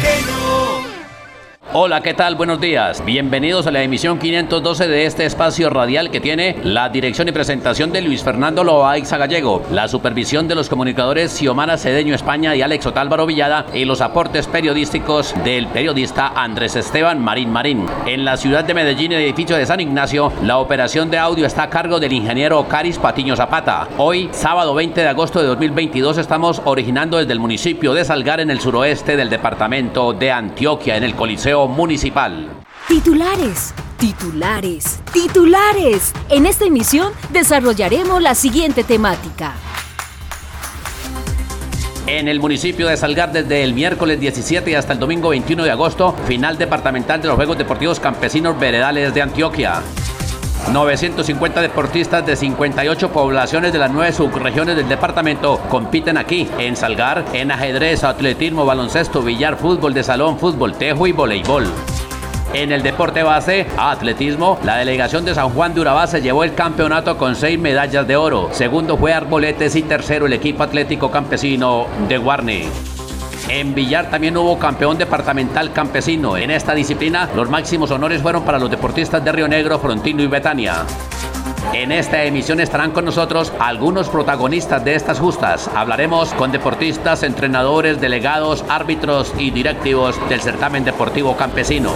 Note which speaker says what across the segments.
Speaker 1: que
Speaker 2: Hola, ¿qué tal? Buenos días. Bienvenidos a la emisión 512 de este espacio radial que tiene la dirección y presentación de Luis Fernando Loaiza Gallego, la supervisión de los comunicadores Xiomara Cedeño España y Alex Otálvaro Villada y los aportes periodísticos del periodista Andrés Esteban Marín Marín. En la ciudad de Medellín, el edificio de San Ignacio, la operación de audio está a cargo del ingeniero Caris Patiño Zapata. Hoy, sábado 20 de agosto de 2022, estamos originando desde el municipio de Salgar en el suroeste del departamento de Antioquia, en el Coliseo Municipal.
Speaker 3: Titulares, titulares, titulares. En esta emisión desarrollaremos la siguiente temática.
Speaker 2: En el municipio de Salgar desde el miércoles 17 hasta el domingo 21 de agosto, final departamental de los Juegos Deportivos Campesinos Veredales de Antioquia. 950 deportistas de 58 poblaciones de las nueve subregiones del departamento compiten aquí, en Salgar, en ajedrez, atletismo, baloncesto, billar, fútbol de salón, fútbol, tejo y voleibol. En el deporte base, atletismo, la delegación de San Juan de Urabá se llevó el campeonato con seis medallas de oro. Segundo fue Arboletes y tercero el equipo atlético campesino de Guarni. En Villar también hubo campeón departamental campesino. En esta disciplina, los máximos honores fueron para los deportistas de Río Negro, Frontino y Betania. En esta emisión estarán con nosotros algunos protagonistas de estas justas. Hablaremos con deportistas, entrenadores, delegados, árbitros y directivos del certamen deportivo campesino.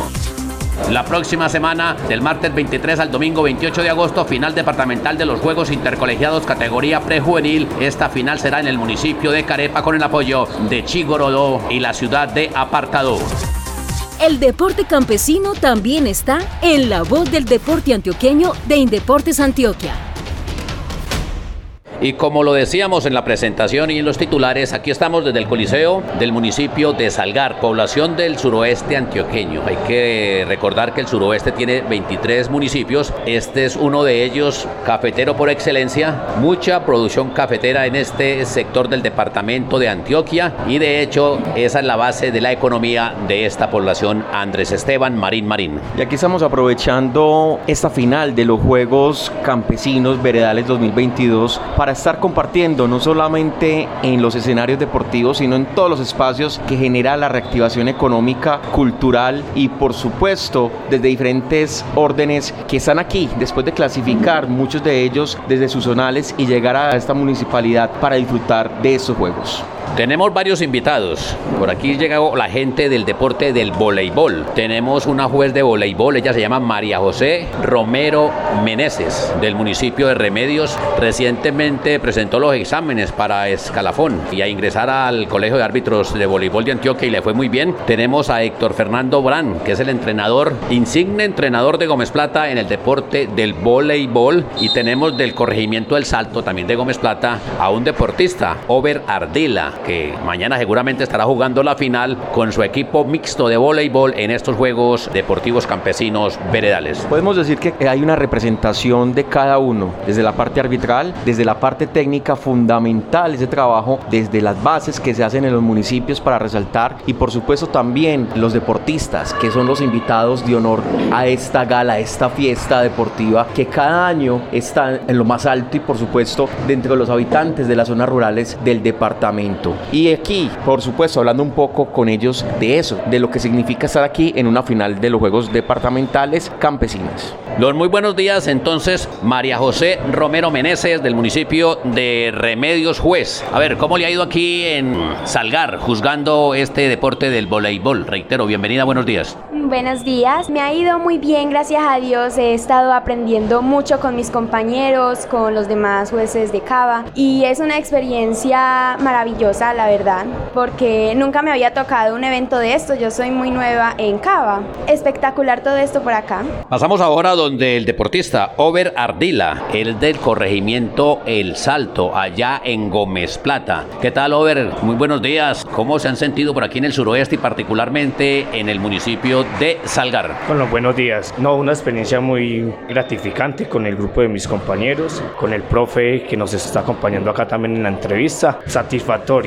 Speaker 2: La próxima semana, del martes 23 al domingo 28 de agosto, final departamental de los Juegos Intercolegiados categoría prejuvenil. Esta final será en el municipio de Carepa con el apoyo de Chigorodó y la ciudad de Apartado.
Speaker 3: El deporte campesino también está en la voz del deporte antioqueño de Indeportes Antioquia.
Speaker 2: Y como lo decíamos en la presentación y en los titulares, aquí estamos desde el Coliseo del municipio de Salgar, población del suroeste antioqueño. Hay que recordar que el suroeste tiene 23 municipios. Este es uno de ellos, cafetero por excelencia. Mucha producción cafetera en este sector del departamento de Antioquia. Y de hecho, esa es la base de la economía de esta población. Andrés Esteban Marín Marín.
Speaker 4: Y aquí estamos aprovechando esta final de los Juegos Campesinos Veredales 2022 para estar compartiendo no solamente en los escenarios deportivos, sino en todos los espacios que genera la reactivación económica, cultural y por supuesto desde diferentes órdenes que están aquí después de clasificar muchos de ellos desde sus zonales y llegar a esta municipalidad para disfrutar de estos juegos.
Speaker 2: Tenemos varios invitados. Por aquí llega la gente del deporte del voleibol. Tenemos una juez de voleibol, ella se llama María José Romero Meneses, del municipio de Remedios. Recientemente presentó los exámenes para escalafón y a ingresar al Colegio de Árbitros de Voleibol de Antioquia y le fue muy bien. Tenemos a Héctor Fernando Brán, que es el entrenador, insigne entrenador de Gómez Plata en el deporte del voleibol. Y tenemos del corregimiento del salto, también de Gómez Plata, a un deportista, Over Ardila que mañana seguramente estará jugando la final con su equipo mixto de voleibol en estos Juegos Deportivos Campesinos Veredales.
Speaker 4: Podemos decir que hay una representación de cada uno, desde la parte arbitral, desde la parte técnica fundamental, ese trabajo desde las bases que se hacen en los municipios para resaltar y por supuesto también los deportistas, que son los invitados de honor a esta gala, a esta fiesta deportiva que cada año está en lo más alto y por supuesto dentro de los habitantes de las zonas rurales del departamento. Y aquí, por supuesto, hablando un poco con ellos de eso, de lo que significa estar aquí en una final de los Juegos Departamentales Campesinos.
Speaker 2: Los muy buenos días, entonces, María José Romero Meneses del municipio de Remedios Juez. A ver, ¿cómo le ha ido aquí en Salgar juzgando este deporte del voleibol? Reitero, bienvenida, buenos días.
Speaker 5: Buenos días, me ha ido muy bien, gracias a Dios. He estado aprendiendo mucho con mis compañeros, con los demás jueces de Cava y es una experiencia maravillosa sorpresa, la verdad, porque nunca me había tocado un evento de esto. Yo soy muy nueva en Cava. Espectacular todo esto por acá.
Speaker 2: Pasamos ahora donde el deportista Over Ardila, el del corregimiento El Salto, allá en Gómez Plata. ¿Qué tal, Over? Muy buenos días. ¿Cómo se han sentido por aquí en el suroeste y particularmente en el municipio de Salgar?
Speaker 6: Bueno, buenos días. No, una experiencia muy gratificante con el grupo de mis compañeros, con el profe que nos está acompañando acá también en la entrevista.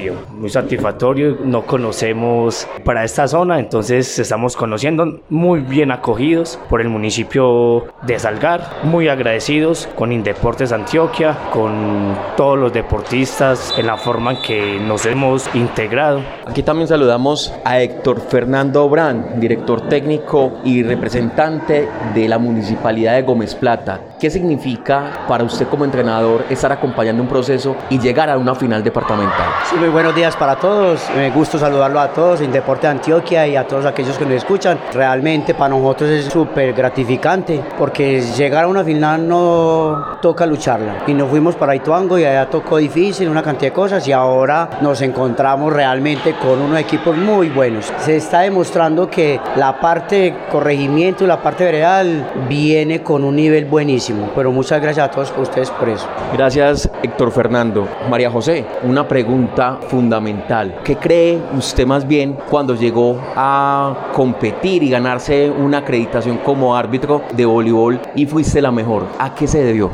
Speaker 6: Satisfactorio, muy satisfactorio. No conocemos para esta zona, entonces estamos conociendo muy bien acogidos por el municipio de Salgar, muy agradecidos con Indeportes Antioquia, con todos los deportistas en la forma en que nos hemos integrado.
Speaker 4: Aquí también saludamos a Héctor Fernando Brand, director técnico y representante de la Municipalidad de Gómez Plata. ¿Qué significa para usted como entrenador estar acompañando un proceso y llegar a una final departamental?
Speaker 7: Sí, buenos días para todos. Me gusta saludarlo a todos en Deporte Antioquia y a todos aquellos que nos escuchan. Realmente para nosotros es súper gratificante porque llegar a una final no toca lucharla. Y nos fuimos para Ituango y allá tocó difícil, una cantidad de cosas y ahora nos encontramos realmente con unos equipos muy buenos. Se está demostrando que la parte de corregimiento y la parte veredal viene con un nivel buenísimo. Pero muchas gracias a todos ustedes por eso.
Speaker 4: Gracias Héctor Fernando. María José, una pregunta fundamental. ¿Qué cree usted más bien cuando llegó a competir y ganarse una acreditación como árbitro de voleibol y fuiste la mejor? ¿A qué se debió?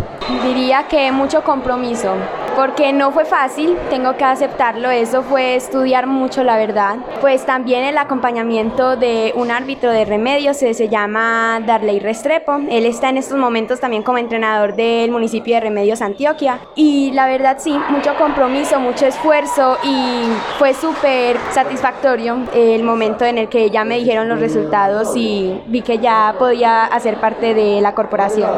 Speaker 5: Diría que mucho compromiso, porque no fue fácil, tengo que aceptarlo, eso fue estudiar mucho, la verdad. Pues también el acompañamiento de un árbitro de remedios, se, se llama Darley Restrepo, él está en estos momentos también como entrenador del municipio de Remedios Antioquia y la verdad sí, mucho compromiso, mucho esfuerzo y fue súper satisfactorio el momento en el que ya me dijeron los resultados y vi que ya podía hacer parte de la corporación.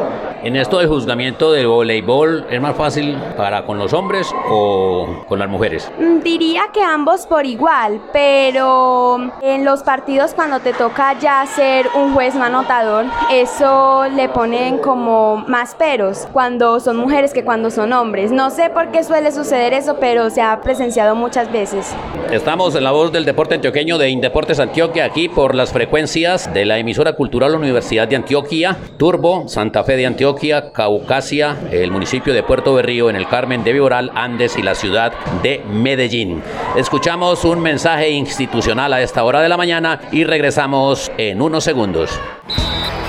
Speaker 2: En esto del juzgamiento del voleibol, ¿es más fácil para con los hombres o con las mujeres?
Speaker 5: Mm, Diría que ambos por igual, pero en los partidos cuando te toca ya ser un juez no anotador, eso le ponen como más peros cuando son mujeres que cuando son hombres. No sé por qué suele suceder eso, pero se ha presenciado muchas veces.
Speaker 2: Estamos en la voz del deporte antioqueño de Indeportes Antioquia, aquí por las frecuencias de la emisora cultural Universidad de Antioquia, Turbo, Santa Fe de Antioquia, Caucasia, el municipio de Puerto Berrío, en el Carmen de Viboral, Andes y la ciudad de Medellín. Escuchamos un mensaje institucional a esta hora de la mañana y regresamos en unos segundos.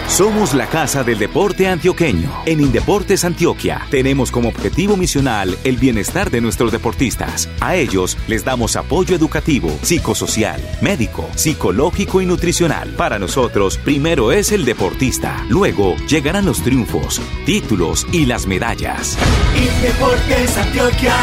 Speaker 1: Somos la Casa del Deporte Antioqueño. En Indeportes Antioquia tenemos como objetivo misional el bienestar de nuestros deportistas. A ellos les damos apoyo educativo, psicosocial, médico, psicológico y nutricional. Para nosotros, primero es el deportista, luego llegarán los triunfos, títulos y las medallas.
Speaker 8: Indeportes Antioquia,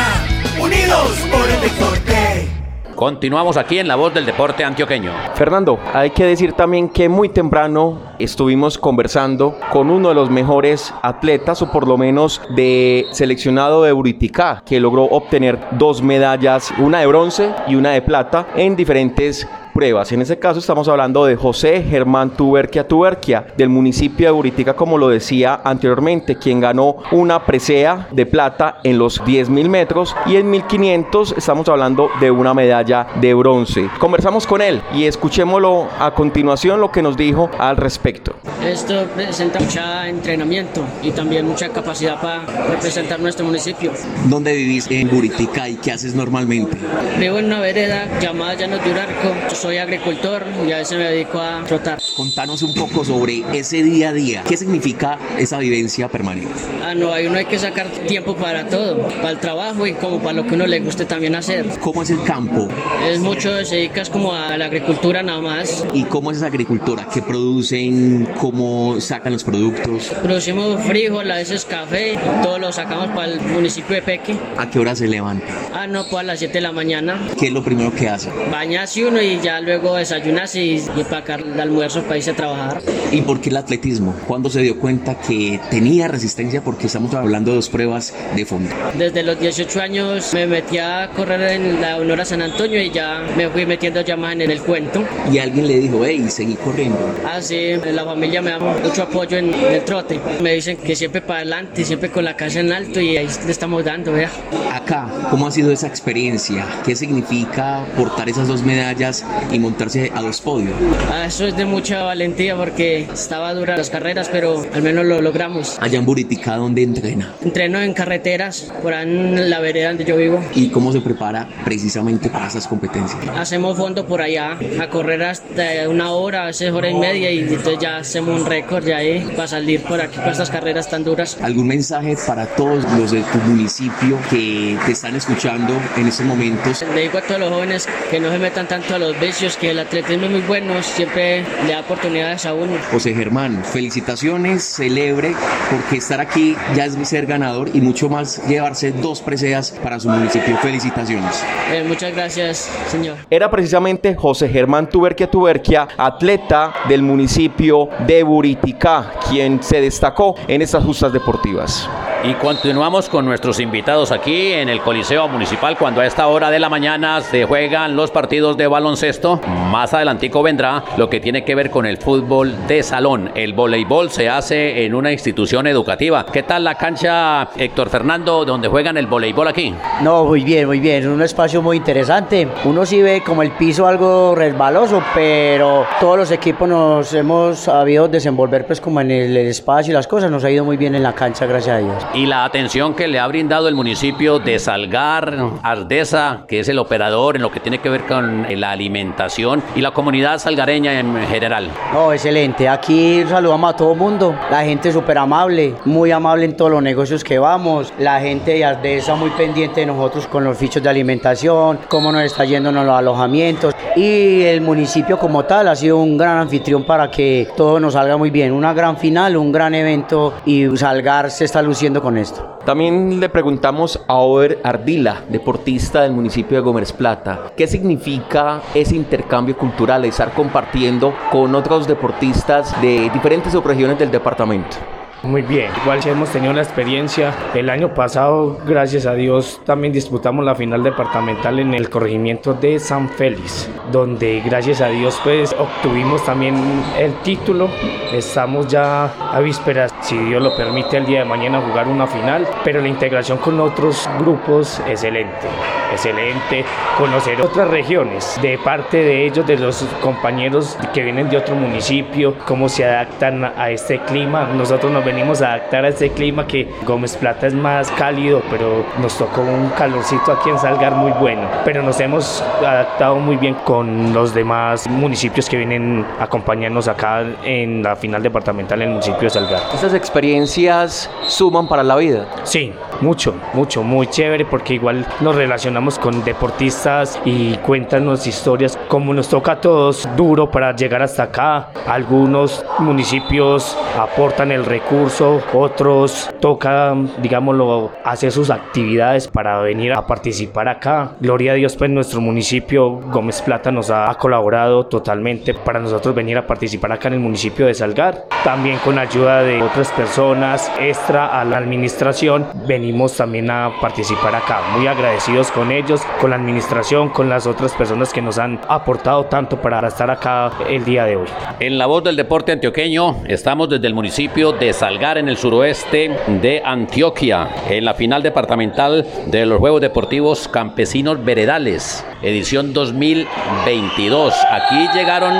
Speaker 8: unidos por el deporte.
Speaker 2: Continuamos aquí en la voz del deporte antioqueño.
Speaker 4: Fernando, hay que decir también que muy temprano estuvimos conversando con uno de los mejores atletas, o por lo menos de seleccionado de Buriticá, que logró obtener dos medallas, una de bronce y una de plata, en diferentes pruebas. En ese caso estamos hablando de José Germán Tuberquia Tuberquia, del municipio de Buritica, como lo decía anteriormente, quien ganó una presea de plata en los 10.000 metros y en 1.500 estamos hablando de una medalla de bronce. Conversamos con él y escuchémoslo a continuación lo que nos dijo al respecto.
Speaker 9: Esto presenta mucho entrenamiento y también mucha capacidad para representar nuestro municipio.
Speaker 10: ¿Dónde vivís en Buritica y qué haces normalmente?
Speaker 9: Vivo en una vereda llamada Llanos de Urarco. Soy agricultor y a veces me dedico a trotar.
Speaker 10: Contanos un poco sobre ese día a día. ¿Qué significa esa vivencia permanente?
Speaker 9: Ah, no, hay uno hay que sacar tiempo para todo, para el trabajo y como para lo que uno le guste también hacer.
Speaker 10: ¿Cómo es el campo?
Speaker 9: Es mucho, se dedicas como a la agricultura nada más.
Speaker 10: ¿Y cómo es esa agricultura? ¿Qué producen? ¿Cómo sacan los productos?
Speaker 9: Producimos frijol, a veces café, todo lo sacamos para el municipio de Peque.
Speaker 10: ¿A qué hora se levanta?
Speaker 9: Ah, no, pues a las 7 de la mañana.
Speaker 10: ¿Qué es lo primero que hacen?
Speaker 9: Bañarse uno y ya ya luego desayunas y, y empacar el almuerzo para irse a trabajar.
Speaker 10: ¿Y por qué el atletismo? ¿Cuándo se dio cuenta que tenía resistencia? Porque estamos hablando de dos pruebas de fondo.
Speaker 9: Desde los 18 años me metí a correr en la Honora San Antonio y ya me fui metiendo ya más en el cuento.
Speaker 10: Y alguien le dijo, hey, seguí corriendo.
Speaker 9: Ah, sí, la familia me da mucho apoyo en el trote. Me dicen que siempre para adelante, siempre con la casa en alto y ahí le estamos dando, vea.
Speaker 10: Acá, ¿cómo ha sido esa experiencia? ¿Qué significa portar esas dos medallas y montarse a dos podios?
Speaker 9: Ah, eso es de mucha valentía porque estaba dura las carreras, pero al menos lo logramos.
Speaker 10: Allá en Buritica, ¿dónde entrena?
Speaker 9: Entreno en carreteras, por ahí en la vereda donde yo vivo.
Speaker 10: ¿Y cómo se prepara precisamente para esas competencias?
Speaker 9: Hacemos fondo por allá, a correr hasta una hora, a veces hora y media, y entonces ya hacemos un récord ya ahí para salir por aquí, para estas carreras tan duras.
Speaker 10: ¿Algún mensaje para todos los de tu municipio que te están escuchando en estos momentos?
Speaker 9: Le digo a todos los jóvenes que no se metan tanto a los que el atletismo es muy bueno, siempre le da oportunidades a uno.
Speaker 10: José Germán, felicitaciones, celebre, porque estar aquí ya es ser ganador y mucho más llevarse dos preseas para su municipio. Felicitaciones.
Speaker 9: Eh, muchas gracias, señor.
Speaker 4: Era precisamente José Germán Tuberquia Tuberquia, atleta del municipio de Buriticá, quien se destacó en estas justas deportivas.
Speaker 2: Y continuamos con nuestros invitados aquí en el Coliseo Municipal cuando a esta hora de la mañana se juegan los partidos de baloncesto. Más adelantico vendrá lo que tiene que ver con el fútbol de salón. El voleibol se hace en una institución educativa. ¿Qué tal la cancha, Héctor Fernando, donde juegan el voleibol aquí?
Speaker 7: No, muy bien, muy bien. Es un espacio muy interesante. Uno sí ve como el piso algo resbaloso, pero todos los equipos nos hemos sabido desenvolver pues como en el espacio y las cosas. Nos ha ido muy bien en la cancha, gracias a Dios
Speaker 2: y la atención que le ha brindado el municipio de Salgar, Ardesa, que es el operador en lo que tiene que ver con la alimentación y la comunidad salgareña en general.
Speaker 7: No, excelente. Aquí saludamos a todo mundo. La gente súper amable, muy amable en todos los negocios que vamos. La gente de Ardesa muy pendiente de nosotros con los fichos de alimentación, cómo nos está yendo en los alojamientos. Y el municipio como tal ha sido un gran anfitrión para que todo nos salga muy bien. Una gran final, un gran evento y Salgar se está luciendo con esto.
Speaker 4: También le preguntamos a Over Ardila, deportista del municipio de Gómez Plata, ¿qué significa ese intercambio cultural, estar compartiendo con otros deportistas de diferentes subregiones del departamento?
Speaker 6: Muy bien, igual si hemos tenido la experiencia. El año pasado, gracias a Dios, también disputamos la final departamental en el corregimiento de San Félix, donde gracias a Dios pues obtuvimos también el título. Estamos ya a vísperas, si Dios lo permite, el día de mañana jugar una final, pero la integración con otros grupos, excelente, excelente. Conocer otras regiones de parte de ellos, de los compañeros que vienen de otro municipio, cómo se adaptan a este clima. Nosotros nos venimos a adaptar a este clima que Gómez Plata es más cálido, pero nos tocó un calorcito aquí en Salgar muy bueno. Pero nos hemos adaptado muy bien con los demás municipios que vienen a acompañarnos acá en la final departamental en el municipio de Salgar.
Speaker 4: ¿Estas experiencias suman para la vida?
Speaker 6: Sí, mucho, mucho, muy chévere porque igual nos relacionamos con deportistas y cuéntanos historias como nos toca a todos duro para llegar hasta acá. Algunos municipios aportan el recurso otros toca, digámoslo, hacer sus actividades para venir a participar acá. Gloria a Dios, pues nuestro municipio Gómez Plata nos ha colaborado totalmente para nosotros venir a participar acá en el municipio de Salgar. También con ayuda de otras personas extra a la administración, venimos también a participar acá. Muy agradecidos con ellos, con la administración, con las otras personas que nos han aportado tanto para estar acá el día de hoy.
Speaker 2: En la voz del deporte antioqueño, estamos desde el municipio de Salgar en el suroeste de Antioquia, en la final departamental de los Juegos Deportivos Campesinos Veredales, edición 2022. Aquí llegaron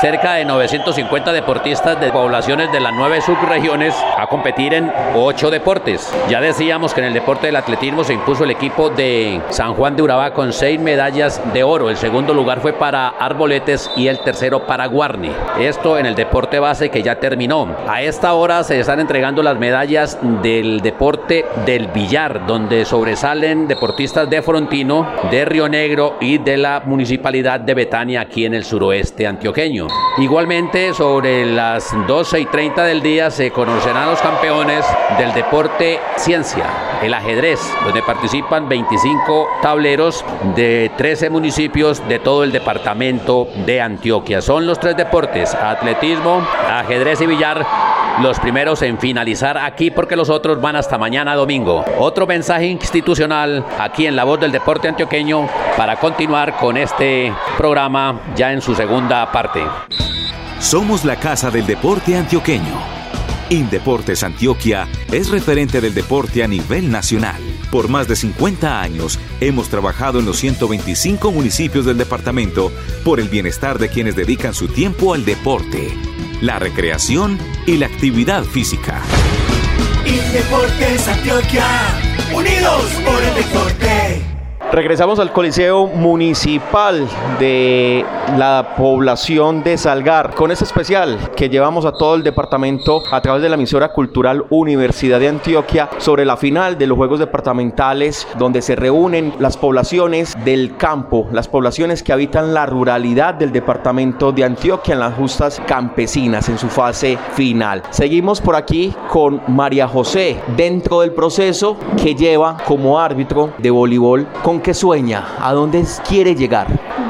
Speaker 2: cerca de 950 deportistas de poblaciones de las nueve subregiones a competir en ocho deportes. Ya decíamos que en el deporte del atletismo se impuso el equipo de San Juan de Urabá con seis medallas de oro. El segundo lugar fue para Arboletes y el tercero para Guarni. Esto en el deporte base que ya terminó. A esta hora se están entregando las medallas del deporte del billar, donde sobresalen deportistas de Frontino, de Río Negro y de la municipalidad de Betania aquí en el suroeste antioqueño. Igualmente, sobre las 12 y 30 del día se conocerán los campeones del deporte ciencia, el ajedrez, donde participan 25 tableros de 13 municipios de todo el departamento de Antioquia. Son los tres deportes, atletismo, ajedrez y billar los primeros en finalizar aquí porque los otros van hasta mañana domingo. Otro mensaje institucional aquí en La Voz del Deporte Antioqueño para continuar con este programa ya en su segunda parte.
Speaker 1: Somos la Casa del Deporte Antioqueño. Indeportes Antioquia es referente del deporte a nivel nacional. Por más de 50 años hemos trabajado en los 125 municipios del departamento por el bienestar de quienes dedican su tiempo al deporte la recreación y la actividad física.
Speaker 8: Indeportes Antioquia, unidos por el deporte.
Speaker 4: Regresamos al Coliseo Municipal de la población de Salgar con este especial que llevamos a todo el departamento a través de la emisora cultural Universidad de Antioquia sobre la final de los Juegos Departamentales donde se reúnen las poblaciones del campo, las poblaciones que habitan la ruralidad del departamento de Antioquia en las justas campesinas en su fase final. Seguimos por aquí con María José dentro del proceso que lleva como árbitro de voleibol con qué sueña? ¿A dónde quiere llegar?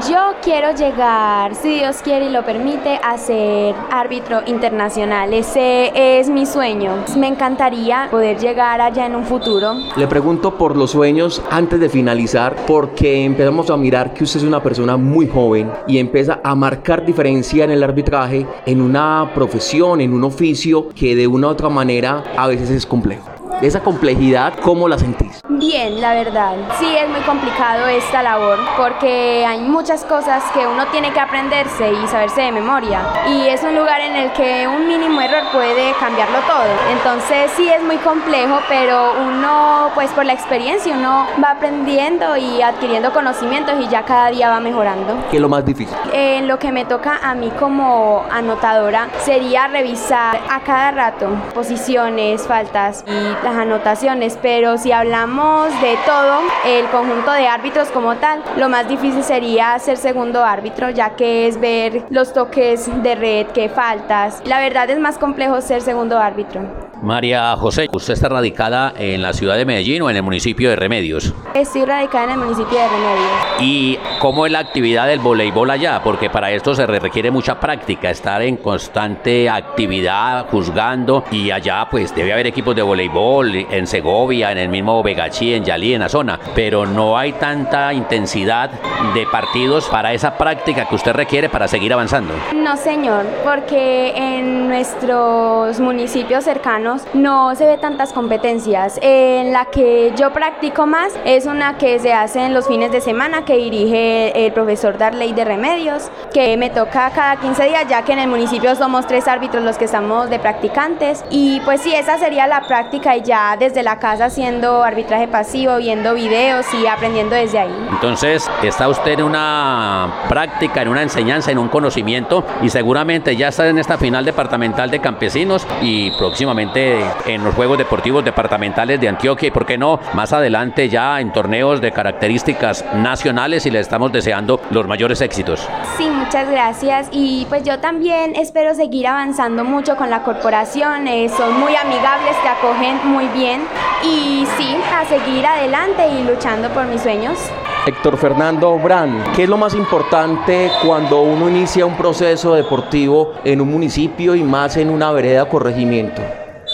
Speaker 5: Yo quiero llegar, si Dios quiere y lo permite, a ser árbitro internacional. Ese es mi sueño. Me encantaría poder llegar allá en un futuro.
Speaker 4: Le pregunto por los sueños antes de finalizar, porque empezamos a mirar que usted es una persona muy joven y empieza a marcar diferencia en el arbitraje en una profesión, en un oficio que de una u otra manera a veces es complejo esa complejidad, ¿cómo la sentís?
Speaker 5: Bien, la verdad. Sí, es muy complicado esta labor porque hay muchas cosas que uno tiene que aprenderse y saberse de memoria. Y es un lugar en el que un mínimo error puede cambiarlo todo. Entonces sí es muy complejo, pero uno, pues por la experiencia, uno va aprendiendo y adquiriendo conocimientos y ya cada día va mejorando.
Speaker 4: ¿Qué es lo más difícil?
Speaker 5: En lo que me toca a mí como anotadora sería revisar a cada rato posiciones, faltas y anotaciones, pero si hablamos de todo, el conjunto de árbitros como tal, lo más difícil sería ser segundo árbitro, ya que es ver los toques de red, que faltas. La verdad es más complejo ser segundo árbitro.
Speaker 2: María José, ¿usted está radicada en la ciudad de Medellín o en el municipio de Remedios?
Speaker 5: Estoy radicada en el municipio de Remedios.
Speaker 2: ¿Y cómo es la actividad del voleibol allá? Porque para esto se requiere mucha práctica, estar en constante actividad, juzgando, y allá pues debe haber equipos de voleibol en Segovia, en el mismo Vegachí, en Yalí, en la zona, pero no hay tanta intensidad de partidos para esa práctica que usted requiere para seguir avanzando.
Speaker 5: No, señor, porque en nuestros municipios cercanos no se ve tantas competencias. En la que yo practico más es una que se hace en los fines de semana que dirige el profesor Darley de Remedios, que me toca cada 15 días, ya que en el municipio somos tres árbitros los que estamos de practicantes. Y pues sí, esa sería la práctica y ya desde la casa haciendo arbitraje pasivo, viendo videos y aprendiendo desde ahí.
Speaker 2: Entonces, está usted en una práctica, en una enseñanza, en un conocimiento y seguramente ya está en esta final departamental de campesinos y próximamente en los Juegos Deportivos Departamentales de Antioquia y, por qué no, más adelante ya en torneos de características nacionales y le estamos deseando los mayores éxitos.
Speaker 5: Sí, muchas gracias y pues yo también espero seguir avanzando mucho con la corporación, eh, son muy amigables, te acogen muy bien y sí, a seguir adelante y luchando por mis sueños.
Speaker 4: Héctor Fernando Brand, ¿qué es lo más importante cuando uno inicia un proceso deportivo en un municipio y más en una vereda corregimiento?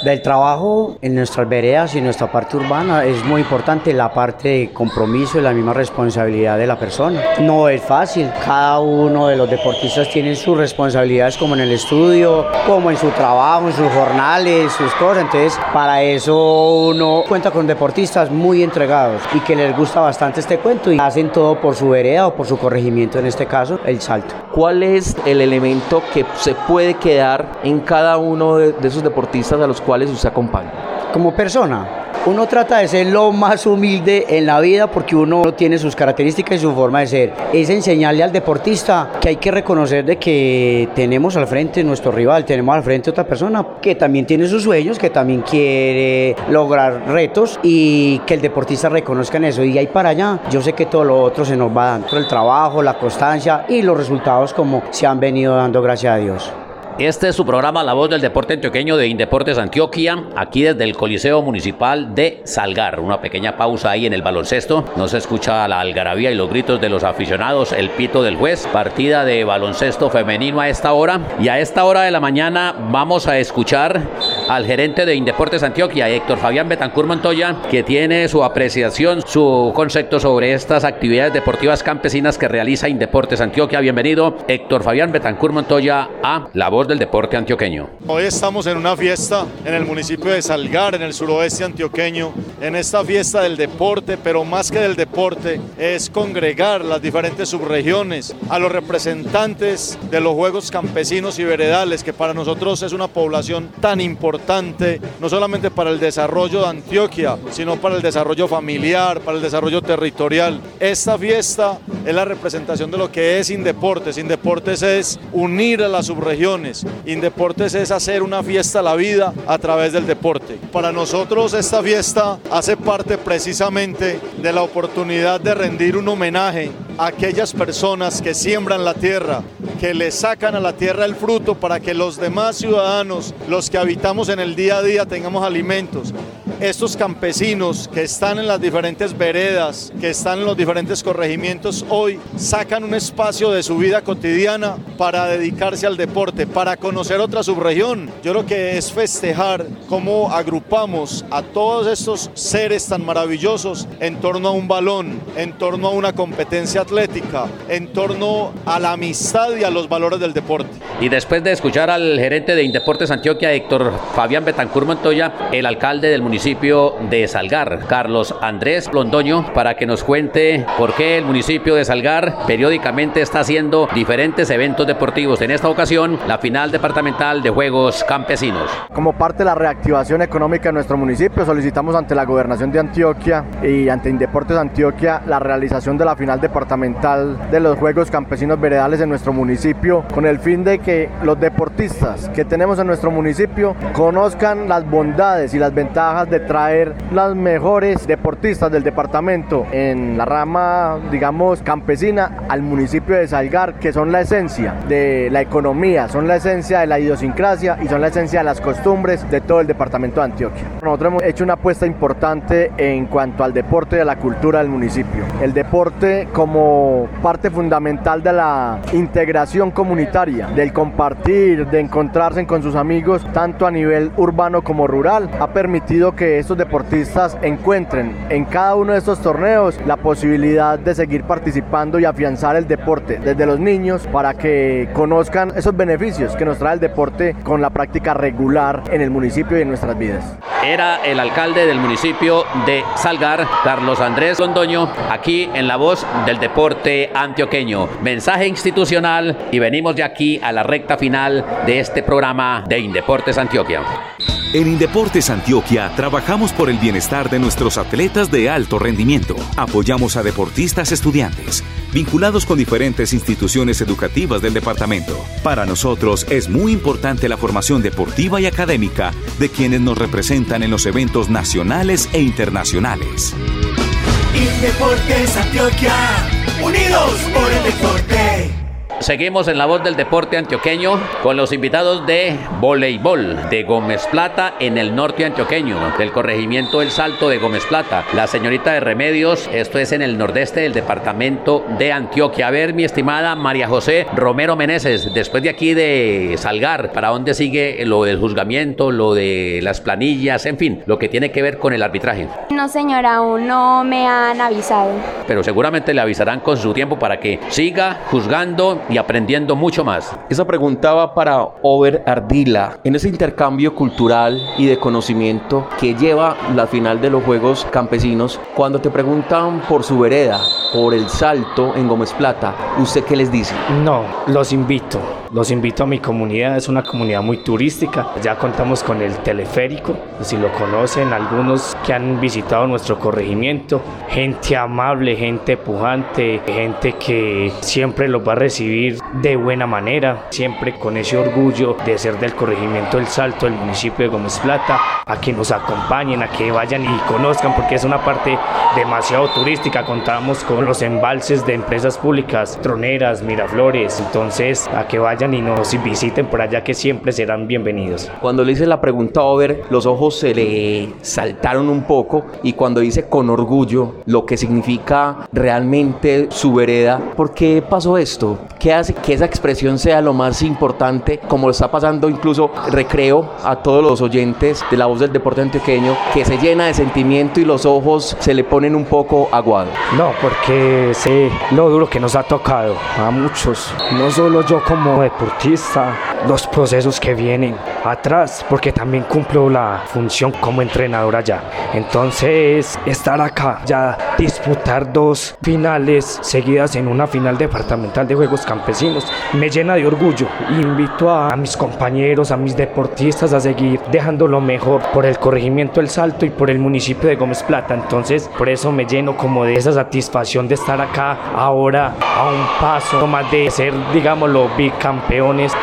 Speaker 7: Del trabajo en nuestras veredas y en nuestra parte urbana es muy importante la parte de compromiso y la misma responsabilidad de la persona. No es fácil, cada uno de los deportistas tiene sus responsabilidades como en el estudio, como en su trabajo, en sus jornales, sus cosas. Entonces, para eso uno cuenta con deportistas muy entregados y que les gusta bastante este cuento y hacen todo por su vereda o por su corregimiento, en este caso, el salto.
Speaker 4: ¿Cuál es el elemento que se puede quedar en cada uno de, esos deportistas a los cuales usted acompaña?
Speaker 7: Como persona, Uno trata de ser lo más humilde en la vida porque uno tiene sus características y su forma de ser. Es enseñarle al deportista que hay que reconocer de que tenemos al frente nuestro rival, tenemos al frente otra persona que también tiene sus sueños, que también quiere lograr retos y que el deportista reconozca en eso. Y ahí para allá, yo sé que todo lo otro se nos va dando. El trabajo, la constancia y los resultados como se han venido dando, gracias a Dios.
Speaker 2: Este es su programa La Voz del Deporte Antioqueño de Indeportes Antioquia, aquí desde el Coliseo Municipal de Salgar. Una pequeña pausa ahí en el baloncesto. No se escucha la algarabía y los gritos de los aficionados, el pito del juez. Partida de baloncesto femenino a esta hora. Y a esta hora de la mañana vamos a escuchar al gerente de Indeportes Antioquia, Héctor Fabián Betancur Montoya, que tiene su apreciación, su concepto sobre estas actividades deportivas campesinas que realiza Indeportes Antioquia. Bienvenido, Héctor Fabián Betancur Montoya, a La Voz del deporte antioqueño.
Speaker 11: Hoy estamos en una fiesta en el municipio de Salgar, en el suroeste antioqueño, en esta fiesta del deporte, pero más que del deporte, es congregar las diferentes subregiones, a los representantes de los juegos campesinos y veredales, que para nosotros es una población tan importante, no solamente para el desarrollo de Antioquia, sino para el desarrollo familiar, para el desarrollo territorial. Esta fiesta es la representación de lo que es Indeportes. Indeportes es unir a las subregiones Indeportes es hacer una fiesta a la vida a través del deporte. Para nosotros esta fiesta hace parte precisamente de la oportunidad de rendir un homenaje aquellas personas que siembran la tierra, que le sacan a la tierra el fruto para que los demás ciudadanos, los que habitamos en el día a día, tengamos alimentos estos campesinos que están en las diferentes veredas, que están en los diferentes corregimientos, hoy sacan un espacio de su vida cotidiana para dedicarse al deporte, para conocer otra subregión. Yo creo que es festejar cómo agrupamos a todos estos seres tan maravillosos en torno a un balón, en torno a una competencia atlética, en torno a la amistad y a los valores del deporte.
Speaker 2: Y después de escuchar al gerente de Indeportes Antioquia, Héctor Fabián Betancur Montoya, el alcalde del municipio, de Salgar, Carlos Andrés Londoño, para que nos cuente por qué el municipio de Salgar periódicamente está haciendo diferentes eventos deportivos. En esta ocasión, la final departamental de Juegos Campesinos.
Speaker 12: Como parte de la reactivación económica de nuestro municipio, solicitamos ante la gobernación de Antioquia y ante Indeportes Antioquia la realización de la final departamental de los Juegos Campesinos Veredales en nuestro municipio, con el fin de que los deportistas que tenemos en nuestro municipio conozcan las bondades y las ventajas de traer las mejores deportistas del departamento en la rama, digamos, campesina al municipio de Salgar, que son la esencia de la economía, son la esencia de la idiosincrasia y son la esencia de las costumbres de todo el departamento de Antioquia. Nosotros hemos hecho una apuesta importante en cuanto al deporte y a la cultura del municipio. El deporte como parte fundamental de la integración comunitaria, del compartir, de encontrarse con sus amigos, tanto a nivel urbano como rural, ha permitido que estos deportistas encuentren en cada uno de estos torneos la posibilidad de seguir participando y afianzar el deporte desde los niños para que conozcan esos beneficios que nos trae el deporte con la práctica regular en el municipio y en nuestras vidas.
Speaker 2: Era el alcalde del municipio de Salgar, Carlos Andrés Londoño, aquí en la voz del deporte antioqueño. Mensaje institucional y venimos de aquí a la recta final de este programa de Indeportes Antioquia.
Speaker 1: En Indeportes Antioquia trabajamos por el bienestar de nuestros atletas de alto rendimiento. Apoyamos a deportistas estudiantes, vinculados con diferentes instituciones educativas del departamento. Para nosotros es muy importante la formación deportiva y académica de quienes nos representan en los eventos nacionales e internacionales.
Speaker 8: Antioquia, unidos por el deporte.
Speaker 2: Seguimos en la voz del deporte antioqueño con los invitados de voleibol de Gómez Plata en el norte antioqueño, del corregimiento El Salto de Gómez Plata. La señorita de Remedios, esto es en el nordeste del departamento de Antioquia. A ver, mi estimada María José Romero Meneses, después de aquí de Salgar, ¿para dónde sigue lo del juzgamiento, lo de las planillas, en fin, lo que tiene que ver con el arbitraje?
Speaker 5: No, señora, aún no me han avisado.
Speaker 2: Pero seguramente le avisarán con su tiempo para que siga juzgando y aprendiendo mucho más.
Speaker 4: Esa pregunta va para Over Ardila. En ese intercambio cultural y de conocimiento que lleva la final de los Juegos Campesinos, cuando te preguntan por su vereda, por el salto en Gómez Plata, ¿usted qué les dice?
Speaker 6: No, los invito. Los invito a mi comunidad, es una comunidad muy turística. Ya contamos con el teleférico, si lo conocen, algunos que han visitado nuestro corregimiento. Gente amable, gente pujante, gente que siempre los va a recibir de buena manera, siempre con ese orgullo de ser del corregimiento El Salto, del municipio de Gómez Plata, a que nos acompañen, a que vayan y conozcan, porque es una parte demasiado turística. Contamos con los embalses de empresas públicas, troneras, miraflores, entonces a que vayan y nos visiten por allá que siempre serán bienvenidos.
Speaker 4: Cuando le hice la pregunta a Over, los ojos se le saltaron un poco y cuando dice con orgullo lo que significa realmente su vereda, ¿por qué pasó esto? ¿Qué hace que esa expresión sea lo más importante, como lo está pasando incluso recreo a todos los oyentes de la voz del deporte antioqueño, que se llena de sentimiento y los ojos se le ponen un poco aguados?
Speaker 6: No, porque sé lo duro que nos ha tocado a muchos, no solo yo como deportista, los procesos que vienen atrás, porque también cumplo la función como entrenador allá. Entonces, estar acá, ya disputar dos finales seguidas en una final departamental de Juegos Campesinos, me llena de orgullo. Invito a, mis compañeros, a mis deportistas a seguir dejando lo mejor por el corregimiento El Salto y por el municipio de Gómez Plata. Entonces, por eso me lleno como de esa satisfacción de estar acá ahora a un paso más de ser, digámoslo,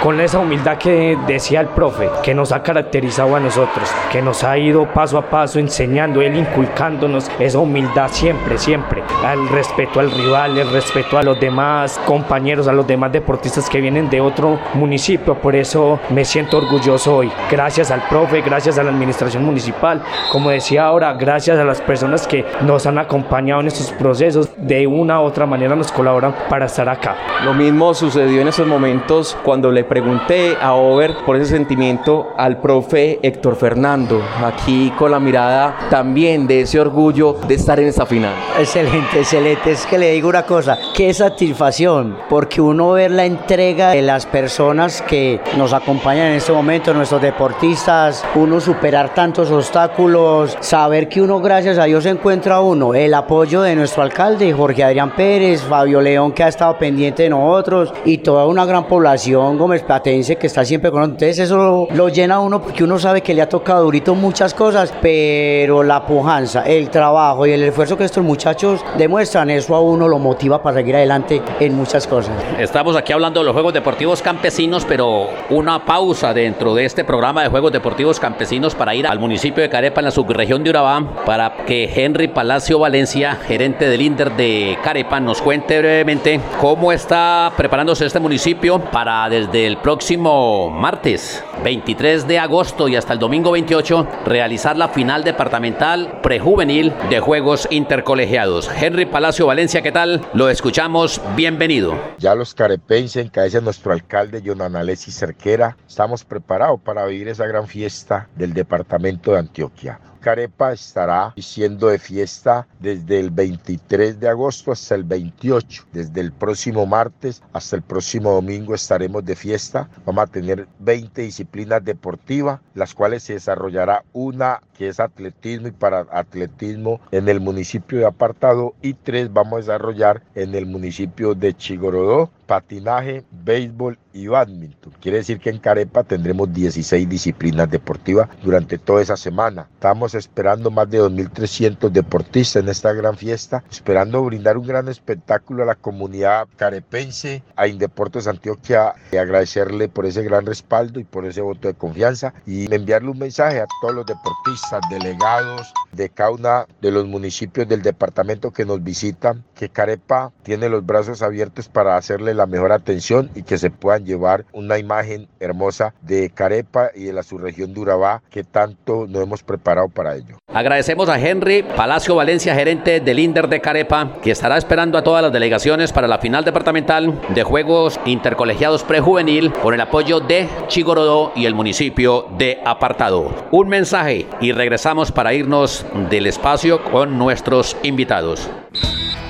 Speaker 6: con esa humildad que decía el profe, que nos ha caracterizado a nosotros, que nos ha ido paso a paso enseñando, él inculcándonos esa humildad siempre, siempre, al respeto al rival, el respeto a los demás compañeros, a los demás deportistas que vienen de otro municipio. Por eso me siento orgulloso hoy. Gracias al profe, gracias a la administración municipal, como decía ahora, gracias a las personas que nos han acompañado en estos procesos, de una u otra manera nos colaboran para estar acá.
Speaker 4: Lo mismo sucedió en esos momentos cuando le pregunté a Over por ese sentimiento al profe Héctor Fernando, aquí con la mirada también de ese orgullo de estar en esta final.
Speaker 7: Excelente, excelente. Es que le digo una cosa, qué satisfacción, porque uno ver la entrega de las personas que nos acompañan en este momento, nuestros deportistas, uno superar tantos obstáculos, saber que uno gracias a Dios encuentra uno, el apoyo de nuestro alcalde Jorge Adrián Pérez, Fabio León que ha estado pendiente de nosotros y toda una gran población gómez platense que está siempre con nosotros. Entonces eso lo, lo llena a uno porque uno sabe que le ha tocado durito muchas cosas, pero la pujanza, el trabajo y el esfuerzo que estos muchachos demuestran, eso a uno lo motiva para seguir adelante en muchas cosas.
Speaker 2: Estamos aquí hablando de los Juegos Deportivos Campesinos, pero una pausa dentro de este programa de Juegos Deportivos Campesinos para ir al municipio de Carepa en la subregión de Urabá para que Henry Palacio Valencia, gerente del INDER de Carepa, nos cuente brevemente cómo está preparándose este municipio para desde el próximo martes 23 de agosto y hasta el domingo 28 realizar la final departamental prejuvenil de Juegos Intercolegiados. Henry Palacio Valencia, ¿qué tal? Lo escuchamos, bienvenido.
Speaker 13: Ya los carepenses, en cabeza nuestro alcalde, Jonan Alessi Cerquera, estamos preparados para vivir esa gran fiesta del departamento de Antioquia. Carepa estará siendo de fiesta desde el 23 de agosto hasta el 28. Desde el próximo martes hasta el próximo domingo estaremos de fiesta. Vamos a tener 20 disciplinas deportivas, las cuales se desarrollará una que es atletismo y para atletismo en el municipio de Apartado y tres vamos a desarrollar en el municipio de Chigorodó patinaje, béisbol y badminton. Quiere decir que en Carepa tendremos 16 disciplinas deportivas durante toda esa semana. Estamos esperando más de 2.300 deportistas en esta gran fiesta, esperando brindar un gran espectáculo a la comunidad carepense, a Indeportes Antioquia, y agradecerle por ese gran respaldo y por ese voto de confianza y enviarle un mensaje a todos los deportistas, delegados de cada uno de los municipios del departamento que nos visitan, que Carepa tiene los brazos abiertos para hacerle la mejor atención y que se puedan llevar una imagen hermosa de Carepa y de la subregión de Urabá que tanto nos hemos preparado para ello.
Speaker 2: Agradecemos a Henry Palacio Valencia, gerente del INDER de Carepa, que estará esperando a todas las delegaciones para la final departamental de Juegos Intercolegiados Prejuvenil con el apoyo de Chigorodó y el municipio de Apartado. Un mensaje y regresamos para irnos del espacio con nuestros invitados.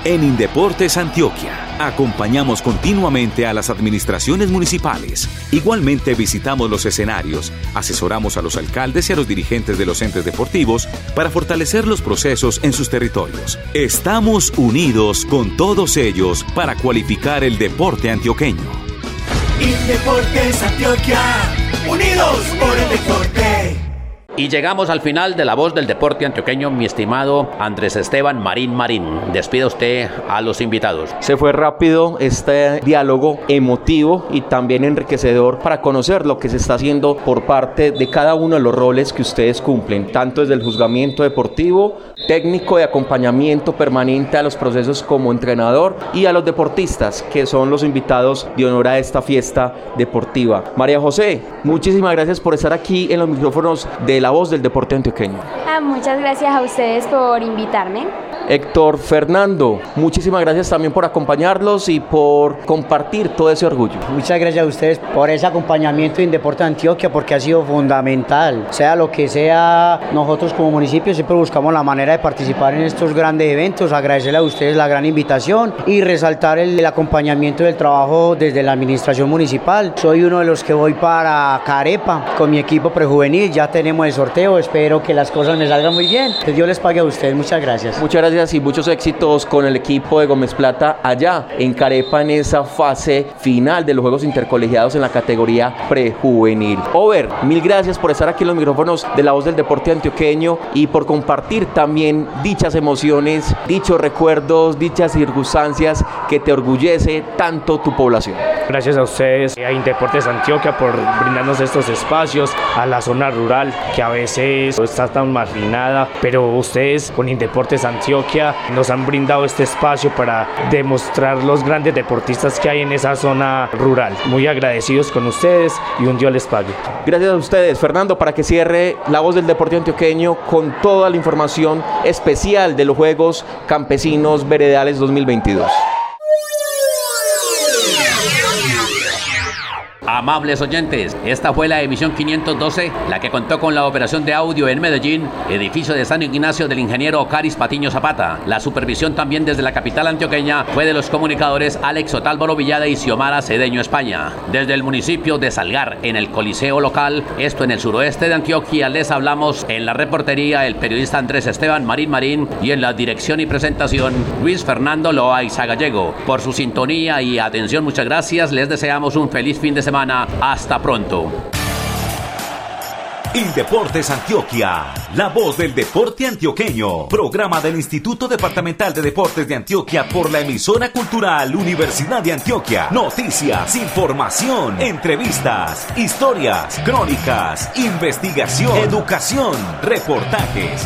Speaker 1: En Indeportes Antioquia acompañamos continuamente a las administraciones municipales. Igualmente visitamos los escenarios, asesoramos a los alcaldes y a los dirigentes de los entes deportivos para fortalecer los procesos en sus territorios. Estamos unidos con todos ellos para cualificar el deporte antioqueño.
Speaker 8: Indeportes Antioquia, unidos por el deporte.
Speaker 2: Y llegamos al final de la voz del deporte antioqueño, mi estimado Andrés Esteban Marín Marín. Despida usted a los invitados.
Speaker 4: Se fue rápido este diálogo emotivo y también enriquecedor para conocer lo que se está haciendo por parte de cada uno de los roles que ustedes cumplen, tanto desde el juzgamiento deportivo, técnico de acompañamiento permanente a los procesos como entrenador y a los deportistas, que son los invitados de honor a esta fiesta deportiva. María José, muchísimas gracias por estar aquí en los micrófonos de la voz del deporte antioqueño.
Speaker 5: Ah, muchas gracias a ustedes por invitarme.
Speaker 4: Héctor Fernando, muchísimas gracias también por acompañarlos y por compartir todo ese orgullo.
Speaker 7: Muchas gracias a ustedes por ese acompañamiento en Deporte Antioquia porque ha sido fundamental. Sea lo que sea, nosotros como municipio siempre buscamos la manera de participar en estos grandes eventos. Agradecerle a ustedes la gran invitación y resaltar el, el acompañamiento del trabajo desde la administración municipal. Soy uno de los que voy para Carepa con mi equipo prejuvenil. Ya tenemos el sorteo. Espero que las cosas me salgan muy bien. Que Dios les pague a ustedes. Muchas gracias.
Speaker 4: Muchas gracias y muchos éxitos con el equipo de Gómez Plata allá en Carepa en esa fase final de los Juegos Intercolegiados en la categoría prejuvenil. Over, mil gracias por estar aquí en los micrófonos de la voz del deporte antioqueño y por compartir también dichas emociones, dichos recuerdos, dichas circunstancias que te orgullece tanto tu población.
Speaker 6: Gracias a ustedes, a Indeportes Antioquia, por brindarnos estos espacios, a la zona rural que a veces está tan marginada, pero ustedes con Indeportes Antioquia nos han brindado este espacio para demostrar los grandes deportistas que hay en esa zona rural. Muy agradecidos con ustedes y un Dios les pague.
Speaker 4: Gracias a ustedes, Fernando, para que cierre la voz del deporte antioqueño con toda la información especial de los Juegos Campesinos Veredales 2022.
Speaker 2: Amables oyentes, esta fue la emisión 512, la que contó con la operación de audio en Medellín, edificio de San Ignacio del ingeniero Caris Patiño Zapata. La supervisión también desde la capital antioqueña fue de los comunicadores Alex Otálvaro Villada y Xiomara Cedeño España. Desde el municipio de Salgar, en el Coliseo local, esto en el suroeste de Antioquia, les hablamos en la reportería el periodista Andrés Esteban Marín Marín y en la dirección y presentación Luis Fernando Loaiza Gallego. Por su sintonía y atención, muchas gracias. Les deseamos un feliz fin de Hasta pronto.
Speaker 1: Indeportes Antioquia, la voz del deporte antioqueño. Programa del Instituto Departamental de Deportes de Antioquia por la emisora cultural Universidad de Antioquia. Noticias, información, entrevistas, historias, crónicas, investigación, educación, reportajes